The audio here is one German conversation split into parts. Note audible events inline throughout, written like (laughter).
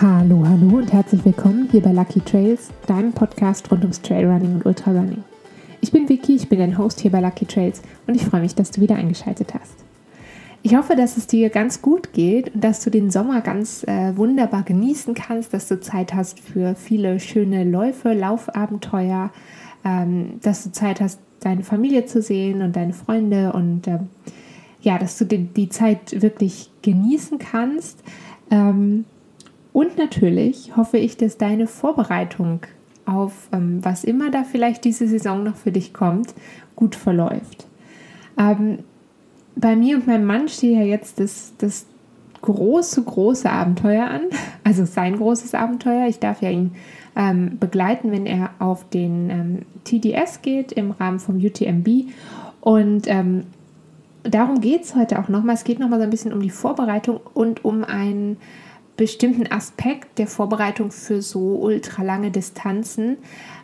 Hallo, hallo und herzlich willkommen hier bei Lucky Trails, deinem Podcast rund ums Trailrunning und Ultrarunning. Ich bin Vicky, ich bin dein Host hier bei Lucky Trails und ich freue mich, dass du wieder eingeschaltet hast. Ich hoffe, dass es dir ganz gut geht und dass du den Sommer ganz äh, wunderbar genießen kannst, dass du Zeit hast für viele schöne Läufe, Laufabenteuer, ähm, dass du Zeit hast, deine Familie zu sehen und deine Freunde und ähm, ja, dass du die, die, Zeit wirklich genießen kannst. Ähm, und natürlich hoffe ich, dass deine Vorbereitung auf ähm, was immer da vielleicht diese Saison noch für dich kommt, gut verläuft. Ähm, bei mir und meinem Mann steht ja jetzt das, das große, große Abenteuer an. (laughs) Also sein großes Abenteuer. Ich darf ja ihn ähm, begleiten, wenn er auf den ähm, TDS geht im Rahmen vom UTMB. Und ähm, darum geht es heute auch nochmal. Es geht nochmal so ein bisschen um die Vorbereitung und um einen bestimmten Aspekt der Vorbereitung für so ultralange Distanzen.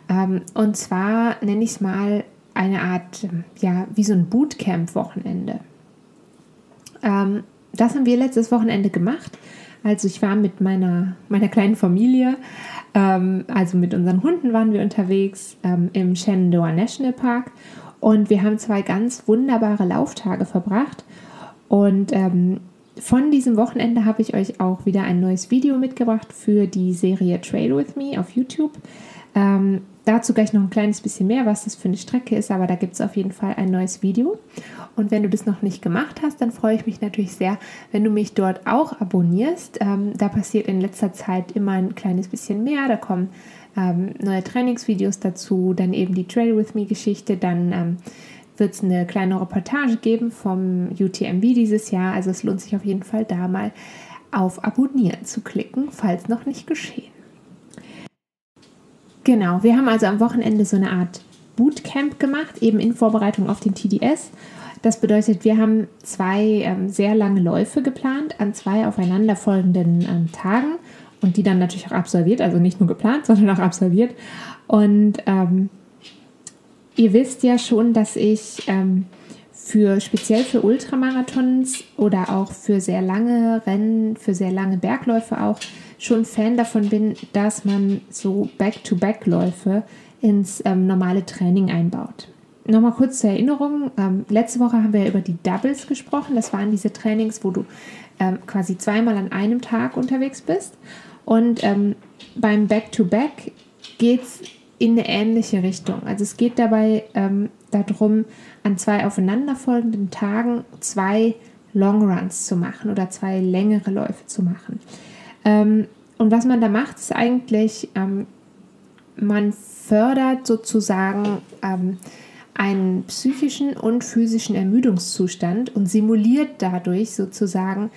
Ähm, und zwar nenne ich es mal eine Art, ja, wie so ein Bootcamp-Wochenende. Ähm, das haben wir letztes Wochenende gemacht. Also ich war mit meiner, meiner kleinen Familie, ähm, also mit unseren Hunden waren wir unterwegs ähm, im Shenandoah National Park und wir haben zwei ganz wunderbare Lauftage verbracht. Und ähm, von diesem Wochenende habe ich euch auch wieder ein neues Video mitgebracht für die Serie Trail with Me auf YouTube. Ähm, dazu gleich noch ein kleines bisschen mehr, was das für eine Strecke ist, aber da gibt es auf jeden Fall ein neues Video. Und wenn du das noch nicht gemacht hast, dann freue ich mich natürlich sehr, wenn du mich dort auch abonnierst. Ähm, da passiert in letzter Zeit immer ein kleines bisschen mehr. Da kommen ähm, neue Trainingsvideos dazu, dann eben die Trail with Me Geschichte, dann ähm, wird es eine kleine Reportage geben vom UTMB dieses Jahr. Also es lohnt sich auf jeden Fall da mal auf Abonnieren zu klicken, falls noch nicht geschehen. Genau, wir haben also am Wochenende so eine Art Bootcamp gemacht, eben in Vorbereitung auf den TDS. Das bedeutet, wir haben zwei ähm, sehr lange Läufe geplant an zwei aufeinanderfolgenden ähm, Tagen und die dann natürlich auch absolviert, also nicht nur geplant, (laughs) sondern auch absolviert. Und ähm, Ihr wisst ja schon, dass ich ähm, für speziell für Ultramarathons oder auch für sehr lange Rennen, für sehr lange Bergläufe auch schon Fan davon bin, dass man so Back-to-Back-Läufe ins ähm, normale Training einbaut. Nochmal kurz zur Erinnerung, ähm, letzte Woche haben wir ja über die Doubles gesprochen. Das waren diese Trainings, wo du ähm, quasi zweimal an einem Tag unterwegs bist. Und ähm, beim Back-to-Back geht es in eine ähnliche Richtung. Also es geht dabei ähm, darum, an zwei aufeinanderfolgenden Tagen zwei Longruns zu machen oder zwei längere Läufe zu machen. Ähm, und was man da macht, ist eigentlich, ähm, man fördert sozusagen ähm, einen psychischen und physischen Ermüdungszustand und simuliert dadurch sozusagen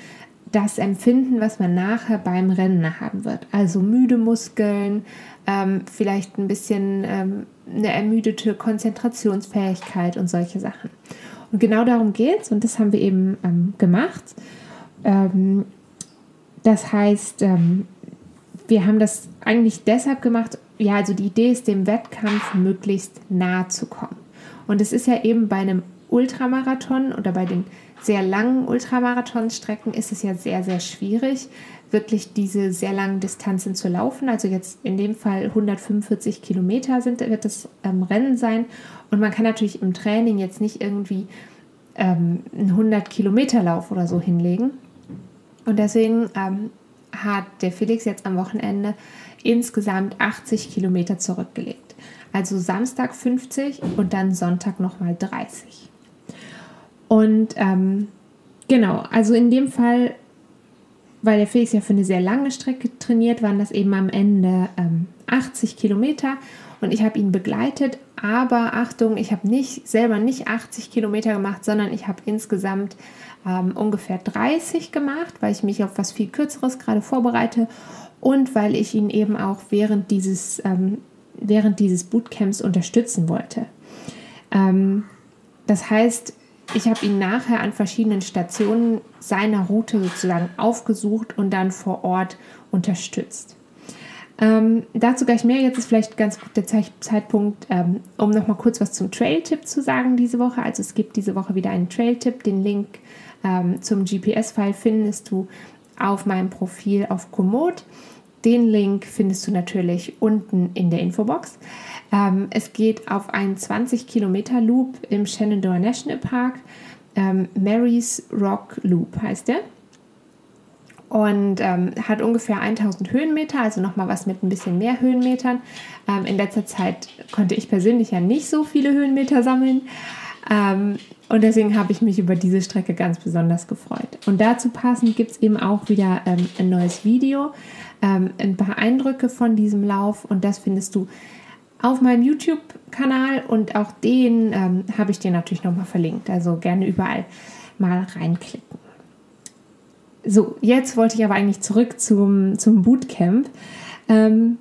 das Empfinden, was man nachher beim Rennen haben wird. Also müde Muskeln, ähm, vielleicht ein bisschen ähm, eine ermüdete Konzentrationsfähigkeit und solche Sachen. Und genau darum geht es und das haben wir eben ähm, gemacht. Ähm, das heißt, ähm, wir haben das eigentlich deshalb gemacht, ja, also die Idee ist, dem Wettkampf möglichst nahe zu kommen. Und es ist ja eben bei einem Ultramarathon oder bei den sehr langen Ultramarathonstrecken ist es ja sehr, sehr schwierig, wirklich diese sehr langen Distanzen zu laufen. Also jetzt in dem Fall 145 Kilometer sind, wird das ähm, Rennen sein. Und man kann natürlich im Training jetzt nicht irgendwie ähm, einen 100 Kilometer Lauf oder so hinlegen. Und deswegen ähm, hat der Felix jetzt am Wochenende insgesamt 80 Kilometer zurückgelegt. Also Samstag 50 und dann Sonntag nochmal 30. Und ähm, genau, also in dem Fall, weil der Felix ja für eine sehr lange Strecke trainiert, waren das eben am Ende ähm, 80 Kilometer und ich habe ihn begleitet. Aber Achtung, ich habe nicht selber nicht 80 Kilometer gemacht, sondern ich habe insgesamt ähm, ungefähr 30 gemacht, weil ich mich auf was viel Kürzeres gerade vorbereite und weil ich ihn eben auch während dieses, ähm, während dieses Bootcamps unterstützen wollte. Ähm, das heißt, ich habe ihn nachher an verschiedenen Stationen seiner Route sozusagen aufgesucht und dann vor Ort unterstützt. Ähm, dazu gleich mehr. Jetzt ist vielleicht ganz gut der Zeitpunkt, ähm, um noch mal kurz was zum Trail-Tipp zu sagen diese Woche. Also es gibt diese Woche wieder einen Trail-Tipp. Den Link ähm, zum GPS-File findest du auf meinem Profil auf Komoot. Den Link findest du natürlich unten in der Infobox. Ähm, es geht auf einen 20 Kilometer Loop im Shenandoah National Park. Ähm, Mary's Rock Loop heißt der. Und ähm, hat ungefähr 1000 Höhenmeter, also nochmal was mit ein bisschen mehr Höhenmetern. Ähm, in letzter Zeit konnte ich persönlich ja nicht so viele Höhenmeter sammeln. Ähm, und deswegen habe ich mich über diese Strecke ganz besonders gefreut. Und dazu passend gibt es eben auch wieder ähm, ein neues Video, ähm, ein paar Eindrücke von diesem Lauf. Und das findest du auf meinem YouTube-Kanal und auch den ähm, habe ich dir natürlich nochmal verlinkt. Also gerne überall mal reinklicken. So, jetzt wollte ich aber eigentlich zurück zum, zum Bootcamp. Ähm,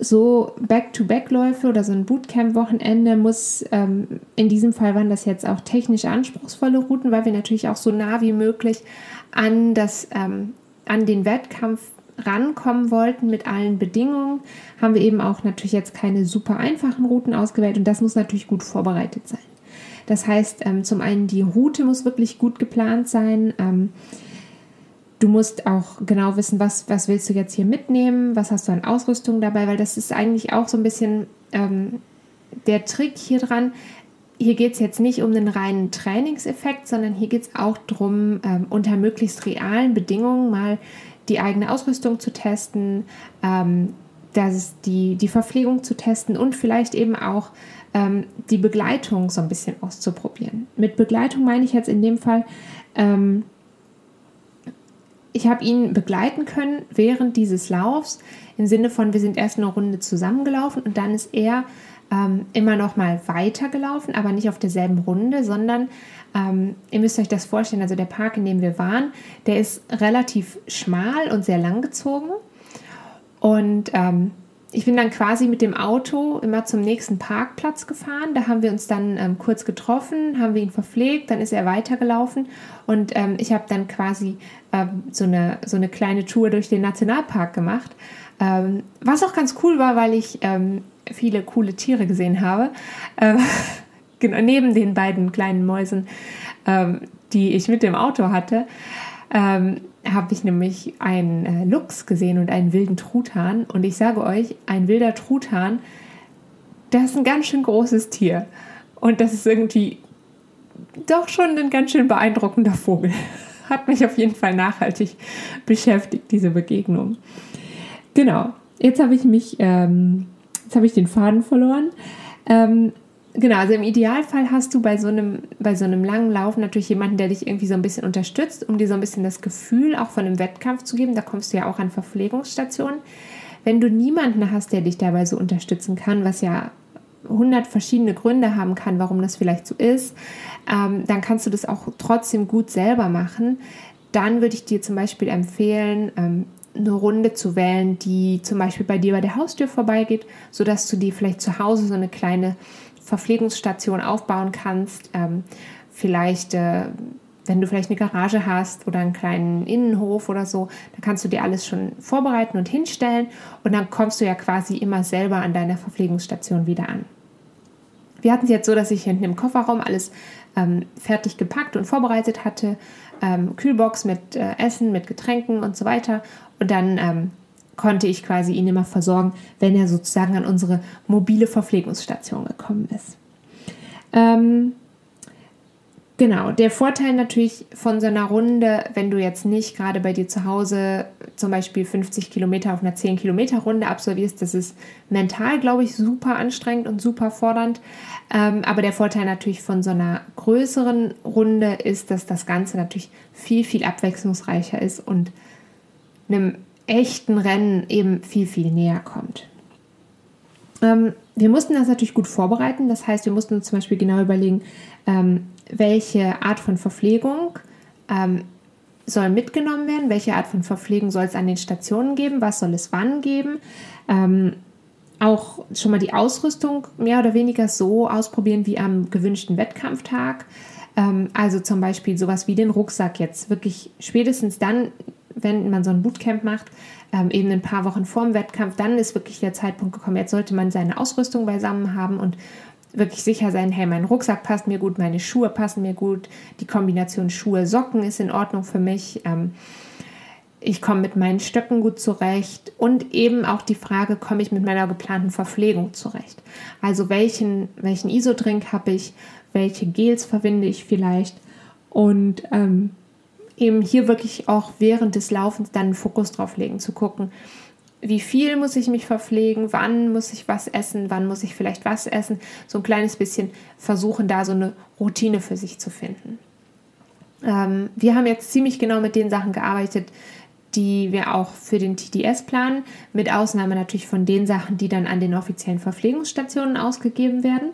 so Back-to-Back-Läufe oder so ein Bootcamp-Wochenende muss, ähm, in diesem Fall waren das jetzt auch technisch anspruchsvolle Routen, weil wir natürlich auch so nah wie möglich an, das, ähm, an den Wettkampf rankommen wollten mit allen Bedingungen, haben wir eben auch natürlich jetzt keine super einfachen Routen ausgewählt und das muss natürlich gut vorbereitet sein. Das heißt, ähm, zum einen die Route muss wirklich gut geplant sein. Du musst auch genau wissen, was, was willst du jetzt hier mitnehmen, was hast du an Ausrüstung dabei, weil das ist eigentlich auch so ein bisschen ähm, der Trick hier dran. Hier geht es jetzt nicht um den reinen Trainingseffekt, sondern hier geht es auch darum, ähm, unter möglichst realen Bedingungen mal die eigene Ausrüstung zu testen, ähm, das die, die Verpflegung zu testen und vielleicht eben auch ähm, die Begleitung so ein bisschen auszuprobieren. Mit Begleitung meine ich jetzt in dem Fall, ähm, ich habe ihn begleiten können während dieses Laufs im Sinne von, wir sind erst eine Runde zusammengelaufen und dann ist er ähm, immer noch mal weitergelaufen, aber nicht auf derselben Runde, sondern ähm, ihr müsst euch das vorstellen, also der Park, in dem wir waren, der ist relativ schmal und sehr lang gezogen. Und ähm, ich bin dann quasi mit dem Auto immer zum nächsten Parkplatz gefahren. Da haben wir uns dann ähm, kurz getroffen, haben wir ihn verpflegt, dann ist er weitergelaufen und ähm, ich habe dann quasi ähm, so, eine, so eine kleine Tour durch den Nationalpark gemacht. Ähm, was auch ganz cool war, weil ich ähm, viele coole Tiere gesehen habe. Ähm, (laughs) genau, neben den beiden kleinen Mäusen, die ich mit dem Auto hatte habe ich nämlich einen äh, Luchs gesehen und einen wilden Truthahn. Und ich sage euch, ein wilder Truthahn, das ist ein ganz schön großes Tier. Und das ist irgendwie doch schon ein ganz schön beeindruckender Vogel. (laughs) Hat mich auf jeden Fall nachhaltig beschäftigt, diese Begegnung. Genau, jetzt habe ich mich, ähm, jetzt habe ich den Faden verloren. Ähm, Genau, also im Idealfall hast du bei so einem, bei so einem langen Lauf natürlich jemanden, der dich irgendwie so ein bisschen unterstützt, um dir so ein bisschen das Gefühl auch von einem Wettkampf zu geben. Da kommst du ja auch an Verpflegungsstationen. Wenn du niemanden hast, der dich dabei so unterstützen kann, was ja 100 verschiedene Gründe haben kann, warum das vielleicht so ist, ähm, dann kannst du das auch trotzdem gut selber machen. Dann würde ich dir zum Beispiel empfehlen, ähm, eine Runde zu wählen, die zum Beispiel bei dir bei der Haustür vorbeigeht, sodass du dir vielleicht zu Hause so eine kleine Verpflegungsstation aufbauen kannst. Ähm, vielleicht, äh, wenn du vielleicht eine Garage hast oder einen kleinen Innenhof oder so, dann kannst du dir alles schon vorbereiten und hinstellen und dann kommst du ja quasi immer selber an deiner Verpflegungsstation wieder an. Wir hatten es jetzt so, dass ich hinten im Kofferraum alles ähm, fertig gepackt und vorbereitet hatte. Ähm, Kühlbox mit äh, Essen, mit Getränken und so weiter. Und dann ähm, konnte ich quasi ihn immer versorgen, wenn er sozusagen an unsere mobile Verpflegungsstation gekommen ist. Ähm, Genau, der Vorteil natürlich von so einer Runde, wenn du jetzt nicht gerade bei dir zu Hause zum Beispiel 50 Kilometer auf einer 10 Kilometer Runde absolvierst, das ist mental, glaube ich, super anstrengend und super fordernd. Ähm, aber der Vorteil natürlich von so einer größeren Runde ist, dass das Ganze natürlich viel, viel abwechslungsreicher ist und einem echten Rennen eben viel, viel näher kommt. Ähm, wir mussten das natürlich gut vorbereiten. Das heißt, wir mussten uns zum Beispiel genau überlegen, ähm, welche Art von Verpflegung ähm, soll mitgenommen werden, welche Art von Verpflegung soll es an den Stationen geben, was soll es wann geben. Ähm, auch schon mal die Ausrüstung mehr oder weniger so ausprobieren wie am gewünschten Wettkampftag. Ähm, also zum Beispiel sowas wie den Rucksack jetzt wirklich spätestens dann wenn man so ein Bootcamp macht, ähm, eben ein paar Wochen vorm Wettkampf, dann ist wirklich der Zeitpunkt gekommen, jetzt sollte man seine Ausrüstung beisammen haben und wirklich sicher sein, hey, mein Rucksack passt mir gut, meine Schuhe passen mir gut, die Kombination Schuhe-Socken ist in Ordnung für mich. Ähm, ich komme mit meinen Stöcken gut zurecht und eben auch die Frage, komme ich mit meiner geplanten Verpflegung zurecht? Also welchen, welchen Isodrink habe ich, welche Gels verwende ich vielleicht und ähm, eben hier wirklich auch während des Laufens dann einen Fokus drauf legen, zu gucken, wie viel muss ich mich verpflegen, wann muss ich was essen, wann muss ich vielleicht was essen, so ein kleines bisschen versuchen, da so eine Routine für sich zu finden. Ähm, wir haben jetzt ziemlich genau mit den Sachen gearbeitet, die wir auch für den TDS planen, mit Ausnahme natürlich von den Sachen, die dann an den offiziellen Verpflegungsstationen ausgegeben werden.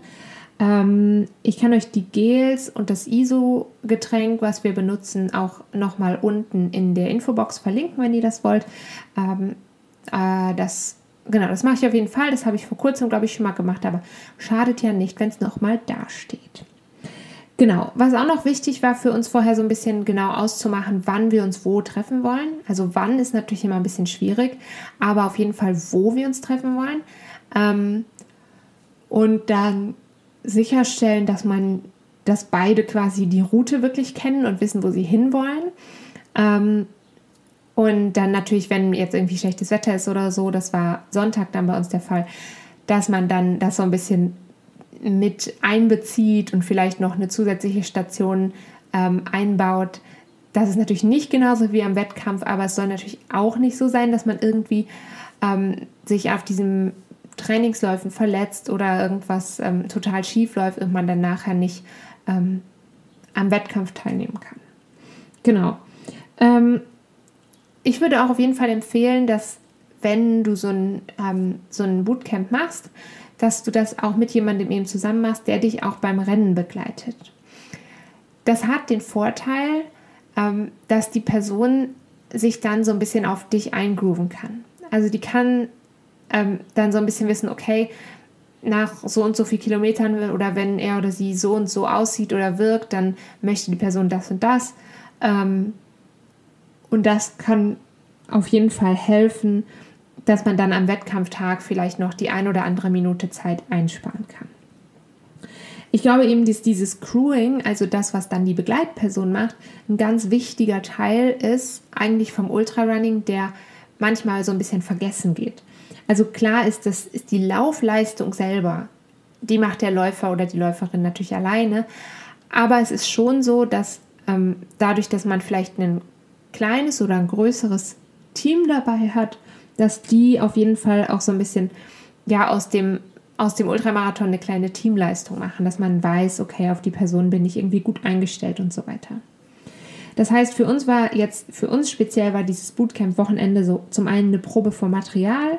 Ähm, ich kann euch die Gels und das ISO-Getränk, was wir benutzen, auch nochmal unten in der Infobox verlinken, wenn ihr das wollt. Ähm, äh, das, genau, das mache ich auf jeden Fall. Das habe ich vor kurzem, glaube ich, schon mal gemacht, aber schadet ja nicht, wenn es nochmal dasteht. Genau, was auch noch wichtig war für uns vorher so ein bisschen genau auszumachen, wann wir uns wo treffen wollen. Also wann ist natürlich immer ein bisschen schwierig, aber auf jeden Fall, wo wir uns treffen wollen. Ähm, und dann sicherstellen, dass man, dass beide quasi die Route wirklich kennen und wissen, wo sie hinwollen. Ähm, und dann natürlich, wenn jetzt irgendwie schlechtes Wetter ist oder so, das war Sonntag dann bei uns der Fall, dass man dann das so ein bisschen mit einbezieht und vielleicht noch eine zusätzliche Station ähm, einbaut. Das ist natürlich nicht genauso wie am Wettkampf, aber es soll natürlich auch nicht so sein, dass man irgendwie ähm, sich auf diesen Trainingsläufen verletzt oder irgendwas ähm, total schief läuft und man dann nachher nicht ähm, am Wettkampf teilnehmen kann. Genau. Ähm, ich würde auch auf jeden Fall empfehlen, dass wenn du so ein, ähm, so ein Bootcamp machst, dass du das auch mit jemandem eben zusammen machst, der dich auch beim Rennen begleitet. Das hat den Vorteil, ähm, dass die Person sich dann so ein bisschen auf dich eingrooven kann. Also die kann ähm, dann so ein bisschen wissen, okay, nach so und so viel Kilometern oder wenn er oder sie so und so aussieht oder wirkt, dann möchte die Person das und das. Ähm, und das kann auf jeden Fall helfen, dass man dann am Wettkampftag vielleicht noch die ein oder andere Minute Zeit einsparen kann. Ich glaube eben, dass dieses Crewing, also das, was dann die Begleitperson macht, ein ganz wichtiger Teil ist eigentlich vom Ultrarunning, der manchmal so ein bisschen vergessen geht. Also klar ist, das ist die Laufleistung selber, die macht der Läufer oder die Läuferin natürlich alleine, aber es ist schon so, dass ähm, dadurch, dass man vielleicht ein kleines oder ein größeres Team dabei hat, dass die auf jeden Fall auch so ein bisschen ja aus dem aus dem Ultramarathon eine kleine Teamleistung machen, dass man weiß, okay, auf die Person bin ich irgendwie gut eingestellt und so weiter. Das heißt, für uns war jetzt, für uns speziell war dieses Bootcamp-Wochenende so zum einen eine Probe vom Material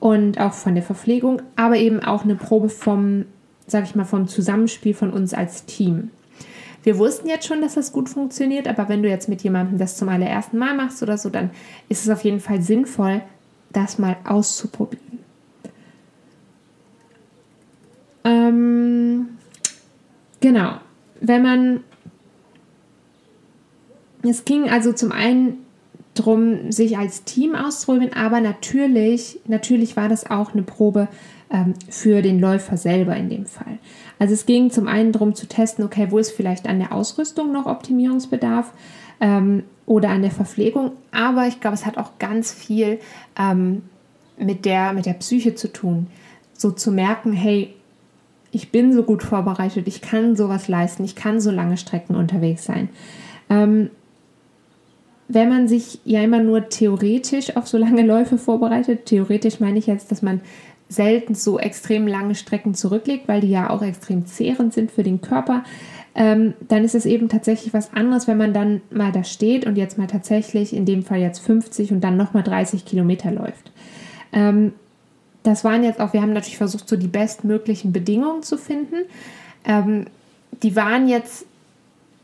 und auch von der Verpflegung, aber eben auch eine Probe vom, sag ich mal, vom Zusammenspiel von uns als Team. Wir wussten jetzt schon, dass das gut funktioniert, aber wenn du jetzt mit jemandem das zum allerersten Mal machst oder so, dann ist es auf jeden Fall sinnvoll, das mal auszuprobieren. Ähm, genau. Wenn man. Es ging also zum einen darum, sich als Team auszuprobieren, aber natürlich, natürlich war das auch eine Probe ähm, für den Läufer selber in dem Fall. Also es ging zum einen darum zu testen, okay, wo ist vielleicht an der Ausrüstung noch Optimierungsbedarf ähm, oder an der Verpflegung, aber ich glaube, es hat auch ganz viel ähm, mit, der, mit der Psyche zu tun. So zu merken, hey, ich bin so gut vorbereitet, ich kann sowas leisten, ich kann so lange Strecken unterwegs sein. Ähm, wenn man sich ja immer nur theoretisch auf so lange Läufe vorbereitet, theoretisch meine ich jetzt, dass man selten so extrem lange Strecken zurücklegt, weil die ja auch extrem zehrend sind für den Körper, ähm, dann ist es eben tatsächlich was anderes, wenn man dann mal da steht und jetzt mal tatsächlich, in dem Fall jetzt 50 und dann nochmal 30 Kilometer läuft. Ähm, das waren jetzt auch, wir haben natürlich versucht, so die bestmöglichen Bedingungen zu finden. Ähm, die waren jetzt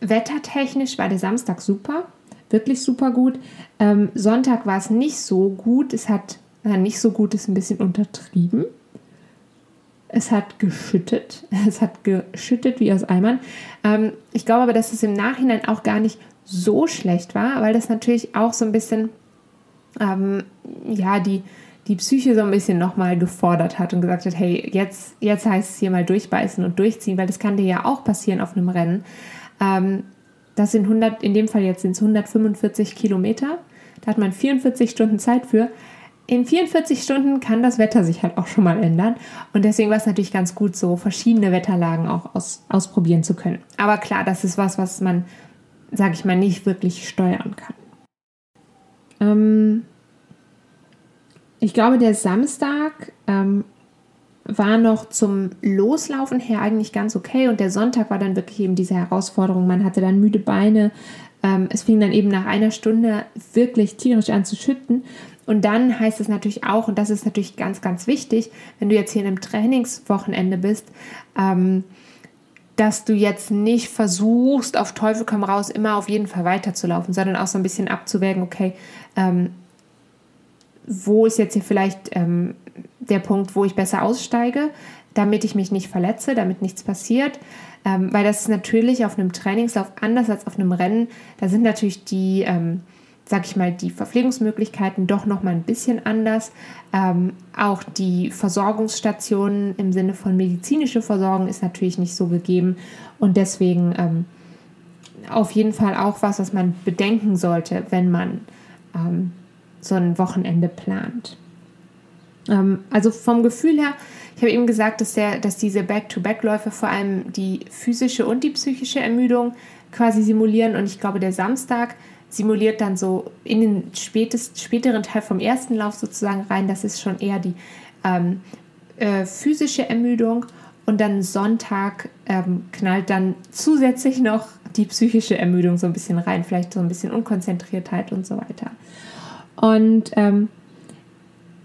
wettertechnisch, war der Samstag super, wirklich super gut. Ähm, Sonntag war es nicht so gut. Es hat na, nicht so gut ist ein bisschen untertrieben. Es hat geschüttet. (laughs) Es hat geschüttet wie aus Eimern. Ähm, ich glaube aber, dass es im Nachhinein auch gar nicht so schlecht war, weil das natürlich auch so ein bisschen, ähm, ja, die, die Psyche so ein bisschen nochmal gefordert hat und gesagt hat, hey, jetzt, jetzt heißt es hier mal durchbeißen und durchziehen, weil das kann dir ja auch passieren auf einem Rennen. Ähm, das sind 100, in dem Fall jetzt sind es 145 Kilometer. Da hat man 44 Stunden Zeit für. In 44 Stunden kann das Wetter sich halt auch schon mal ändern. Und deswegen war es natürlich ganz gut, so verschiedene Wetterlagen auch aus, ausprobieren zu können. Aber klar, das ist was, was man, sage ich mal, nicht wirklich steuern kann. Ähm, ich glaube, der Samstag ähm, war noch zum Loslaufen her eigentlich ganz okay und der Sonntag war dann wirklich eben diese Herausforderung. Man hatte dann müde Beine. Ähm, es fing dann eben nach einer Stunde wirklich tierisch an zu schütten. Und dann heißt es natürlich auch, und das ist natürlich ganz, ganz wichtig, wenn du jetzt hier in einem Trainingswochenende bist, ähm, dass du jetzt nicht versuchst, auf Teufel komm raus, immer auf jeden Fall weiterzulaufen, sondern auch so ein bisschen abzuwägen, okay, ähm, wo ist jetzt hier vielleicht ähm, der Punkt, wo ich besser aussteige, damit ich mich nicht verletze, damit nichts passiert. Ähm, weil das ist natürlich auf einem Trainingslauf anders als auf einem Rennen. Da sind natürlich die, ähm, sag ich mal, die Verpflegungsmöglichkeiten doch noch mal ein bisschen anders. Ähm, auch die Versorgungsstationen im Sinne von medizinische Versorgung ist natürlich nicht so gegeben. Und deswegen ähm, auf jeden Fall auch was, was man bedenken sollte, wenn man ähm, so ein Wochenende plant. Ähm, also vom Gefühl her, ich habe eben gesagt, dass, der, dass diese Back-to-Back-Läufe vor allem die physische und die psychische Ermüdung quasi simulieren. Und ich glaube, der Samstag simuliert dann so in den spätest, späteren Teil vom ersten Lauf sozusagen rein. Das ist schon eher die ähm, äh, physische Ermüdung. Und dann Sonntag ähm, knallt dann zusätzlich noch die psychische Ermüdung so ein bisschen rein, vielleicht so ein bisschen Unkonzentriertheit und so weiter. Und ähm,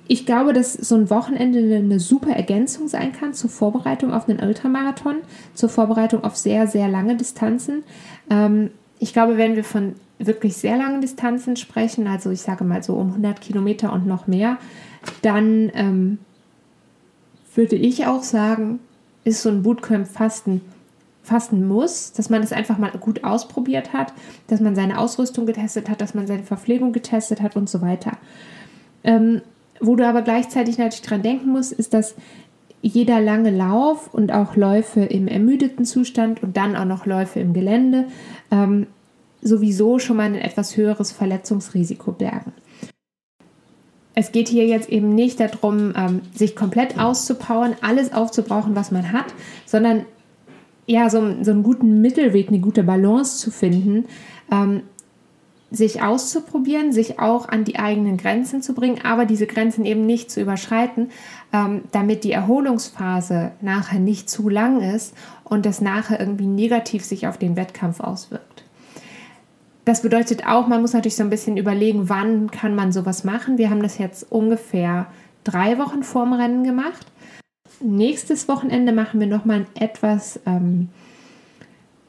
ich glaube, dass so ein Wochenende eine super Ergänzung sein kann zur Vorbereitung auf einen Ultramarathon, zur Vorbereitung auf sehr, sehr lange Distanzen. Ähm, ich glaube, wenn wir von wirklich sehr langen Distanzen sprechen, also ich sage mal so um 100 Kilometer und noch mehr, dann ähm, würde ich auch sagen, ist so ein Bootcamp Fasten fasten muss, dass man es einfach mal gut ausprobiert hat, dass man seine Ausrüstung getestet hat, dass man seine Verpflegung getestet hat und so weiter. Ähm, wo du aber gleichzeitig natürlich dran denken musst, ist, dass jeder lange Lauf und auch Läufe im ermüdeten Zustand und dann auch noch Läufe im Gelände ähm, sowieso schon mal ein etwas höheres Verletzungsrisiko bergen. Es geht hier jetzt eben nicht darum, ähm, sich komplett auszupowern, alles aufzubrauchen, was man hat, sondern ja, so, so einen guten Mittelweg, eine gute Balance zu finden, ähm, sich auszuprobieren, sich auch an die eigenen Grenzen zu bringen, aber diese Grenzen eben nicht zu überschreiten, ähm, damit die Erholungsphase nachher nicht zu lang ist und das nachher irgendwie negativ sich auf den Wettkampf auswirkt. Das bedeutet auch, man muss natürlich so ein bisschen überlegen, wann kann man sowas machen. Wir haben das jetzt ungefähr drei Wochen vorm Rennen gemacht. Nächstes Wochenende machen wir nochmal ein etwas ähm,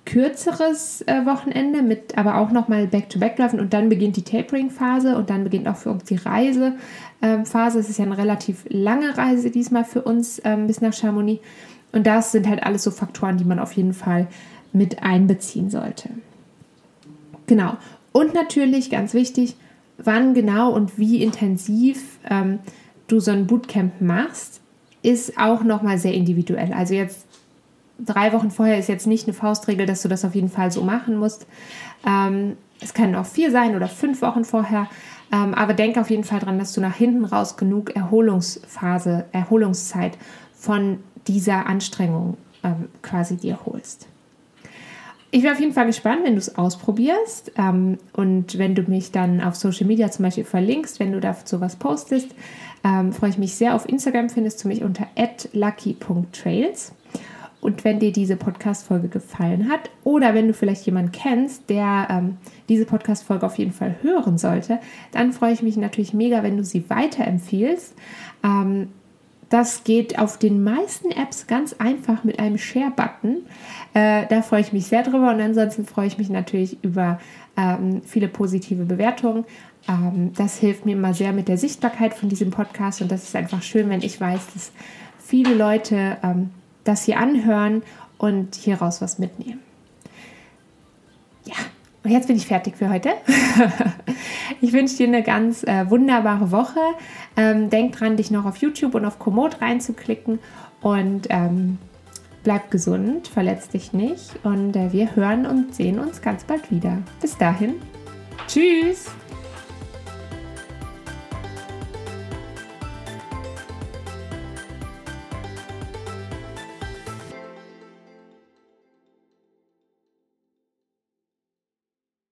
kürzeres äh, Wochenende mit aber auch nochmal Back-to-Back-Läufen und dann beginnt die Tapering-Phase und dann beginnt auch für uns die Reisephase. Ähm, es ist ja eine relativ lange Reise diesmal für uns ähm, bis nach Chamonix und das sind halt alles so Faktoren, die man auf jeden Fall mit einbeziehen sollte. Genau. Und natürlich ganz wichtig, wann genau und wie intensiv ähm, du so ein Bootcamp machst, ist auch nochmal sehr individuell. Also jetzt drei Wochen vorher ist jetzt nicht eine Faustregel, dass du das auf jeden Fall so machen musst. Ähm, es können auch vier sein oder fünf Wochen vorher. Ähm, aber denk auf jeden Fall dran, dass du nach hinten raus genug Erholungsphase, Erholungszeit von dieser Anstrengung ähm, quasi dir holst. Ich wäre auf jeden Fall gespannt, wenn du es ausprobierst ähm, und wenn du mich dann auf Social Media zum Beispiel verlinkst, wenn du dazu was postest. Ähm, freue ich mich sehr. Auf Instagram findest du mich unter lucky.trails. Und wenn dir diese Podcast-Folge gefallen hat oder wenn du vielleicht jemanden kennst, der ähm, diese Podcast-Folge auf jeden Fall hören sollte, dann freue ich mich natürlich mega, wenn du sie weiterempfiehlst. Ähm, das geht auf den meisten Apps ganz einfach mit einem Share-Button. Äh, da freue ich mich sehr drüber und ansonsten freue ich mich natürlich über ähm, viele positive Bewertungen. Ähm, das hilft mir immer sehr mit der Sichtbarkeit von diesem Podcast und das ist einfach schön, wenn ich weiß, dass viele Leute ähm, das hier anhören und hieraus was mitnehmen. Und jetzt bin ich fertig für heute. (laughs) ich wünsche dir eine ganz äh, wunderbare Woche. Ähm, denk dran, dich noch auf YouTube und auf Komoot reinzuklicken und ähm, bleib gesund, verletz dich nicht und äh, wir hören und sehen uns ganz bald wieder. Bis dahin, tschüss!